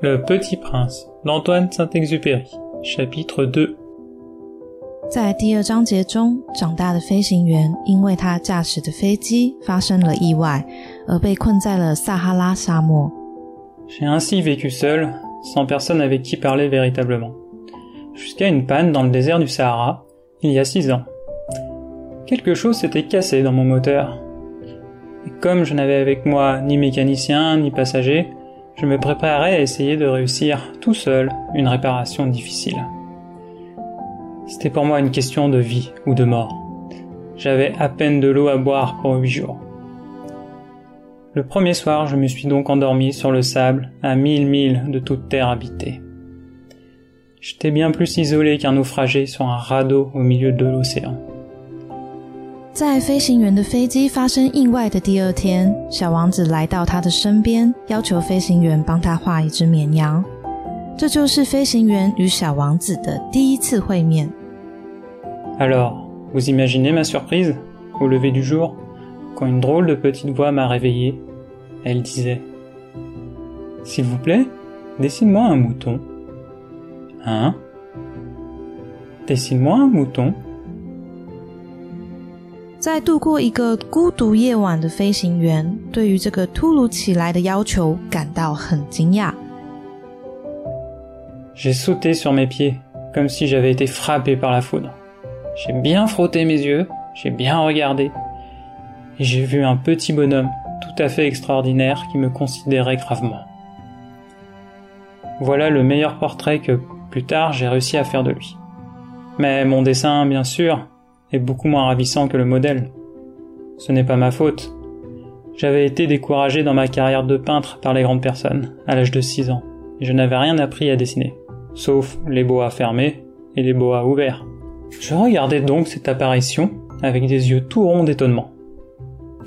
Le Petit Prince d'Antoine Saint-Exupéry, chapitre 2在第二章节中，长大的飞行员因为他驾驶的飞机发生了意外，而被困在了撒哈拉沙漠。J'ai ainsi vécu seul, sans personne avec qui parler véritablement, jusqu'à une panne dans le désert du Sahara, il y a six ans. Quelque chose s'était cassé dans mon moteur. Et comme je n'avais avec moi ni mécanicien ni passager, je me préparais à essayer de réussir tout seul une réparation difficile. C'était pour moi une question de vie ou de mort. J'avais à peine de l'eau à boire pour huit jours. Le premier soir, je me suis donc endormi sur le sable, à mille milles de toute terre habitée. J'étais bien plus isolé qu'un naufragé sur un radeau au milieu de l'océan. 在飞行员的飞机发生意外的第二天，小王子来到他的身边，要求飞行员帮他画一只绵羊。这就是飞行员与小王子的第一次会面。Alors, vous imaginez ma surprise, au lever du jour, quand une drôle de petite voix m'a réveillé. Elle disait S'il vous plaît, dessine-moi un mouton. Hein Dessine-moi un mouton. 在度过一个孤独夜晚的飞行员，对于这个突如其来的要求感到很惊讶。 J'ai sauté sur mes pieds, comme si j'avais été frappé par la foudre. J'ai bien frotté mes yeux, j'ai bien regardé, et j'ai vu un petit bonhomme tout à fait extraordinaire qui me considérait gravement. Voilà le meilleur portrait que plus tard j'ai réussi à faire de lui. Mais mon dessin, bien sûr, est beaucoup moins ravissant que le modèle. Ce n'est pas ma faute. J'avais été découragé dans ma carrière de peintre par les grandes personnes, à l'âge de 6 ans, et je n'avais rien appris à dessiner, sauf les boas fermés et les boas ouverts. Je regardais donc cette apparition avec des yeux tout ronds d'étonnement.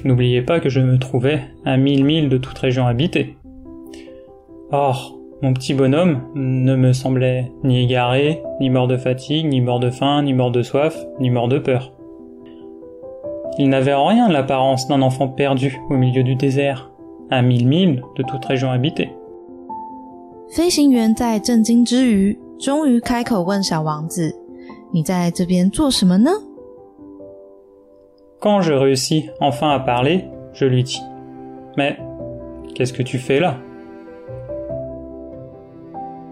N'oubliez pas que je me trouvais à mille milles de toute région habitée. Or, mon petit bonhomme ne me semblait ni égaré, ni mort de fatigue, ni mort de faim, ni mort de soif, ni mort de peur. Il n'avait en rien l'apparence d'un enfant perdu au milieu du désert, à mille milles de toute région habitée. 飞行员在震惊之余，终于开口问小王子：“你在这边做什么呢？” Quand je réussis enfin à parler, je lui dis Mais qu'est-ce que tu fais là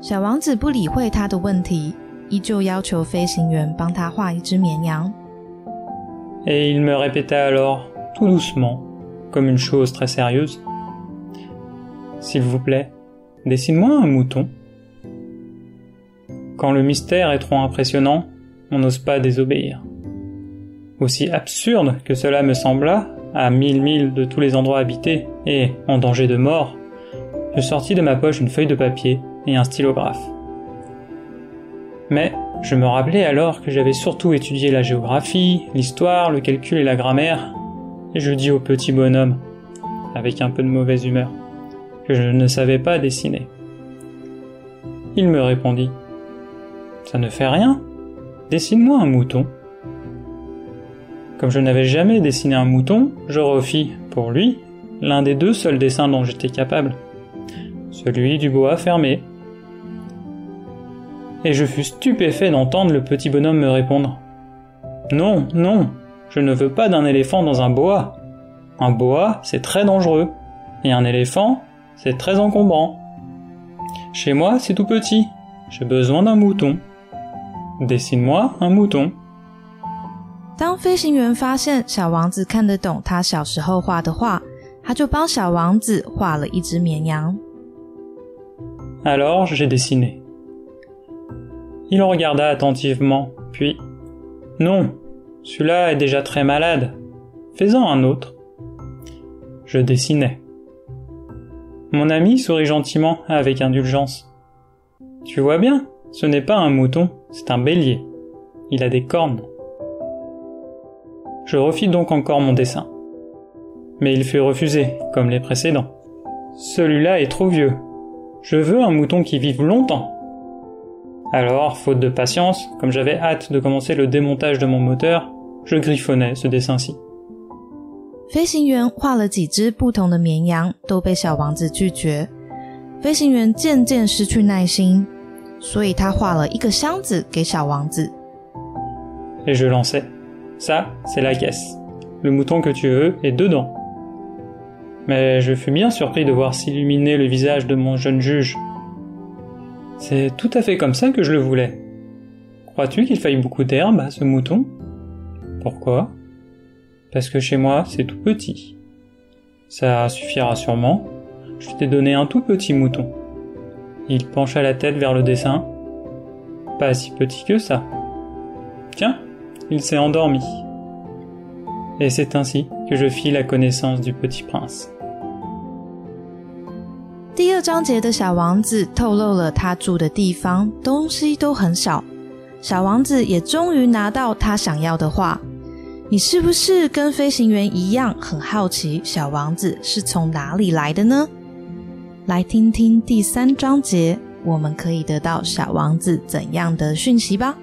小王子不理会他的问题，依旧要求飞行员帮他画一只绵羊。 Et il me répéta alors, tout doucement, comme une chose très sérieuse S'il vous plaît, dessine-moi un mouton. Quand le mystère est trop impressionnant, on n'ose pas désobéir. Aussi absurde que cela me sembla, à mille milles de tous les endroits habités et en danger de mort, je sortis de ma poche une feuille de papier et un stylographe. Mais je me rappelais alors que j'avais surtout étudié la géographie, l'histoire, le calcul et la grammaire, et je dis au petit bonhomme, avec un peu de mauvaise humeur, que je ne savais pas dessiner. Il me répondit Ça ne fait rien, dessine-moi un mouton. Comme je n'avais jamais dessiné un mouton, je refis, pour lui, l'un des deux seuls dessins dont j'étais capable, celui du bois fermé. Et je fus stupéfait d'entendre le petit bonhomme me répondre Non, non, je ne veux pas d'un éléphant dans un boa. Un boa, c'est très dangereux, et un éléphant, c'est très encombrant. Chez moi, c'est tout petit, j'ai besoin d'un mouton. Dessine-moi un mouton. 当飞行员发现小王子看得懂他小时候画的画，他就帮小王子画了一只绵羊。 Alors j'ai dessiné. Il regarda attentivement, puis Non, celui-là est déjà très malade. Fais-en un autre. Je dessinais. Mon ami sourit gentiment avec indulgence. Tu vois bien, ce n'est pas un mouton, c'est un bélier. Il a des cornes. Je refis donc encore mon dessin. Mais il fut refusé, comme les précédents. Celui-là est trop vieux. Je veux un mouton qui vive longtemps. Alors, faute de patience, comme j'avais hâte de commencer le démontage de mon moteur, je griffonnais ce dessin-ci. 飞行员画了几只不同的绵羊，都被小王子拒绝。 飞行员渐渐失去耐心，所以他画了一个箱子给小王子。Et je lançais. Ça, c'est la caisse. Le mouton que tu veux est dedans. Mais je fus bien surpris de voir s'illuminer le visage de mon jeune juge. C'est tout à fait comme ça que je le voulais. Crois-tu qu'il faille beaucoup d'herbe à ce mouton? Pourquoi? Parce que chez moi, c'est tout petit. Ça suffira sûrement. Je t'ai donné un tout petit mouton. Il pencha la tête vers le dessin. Pas si petit que ça. Tiens, il s'est endormi. Et c'est ainsi que je fis la connaissance du petit prince. 第二章节的小王子透露了他住的地方东西都很少，小王子也终于拿到他想要的画。你是不是跟飞行员一样很好奇小王子是从哪里来的呢？来听听第三章节，我们可以得到小王子怎样的讯息吧。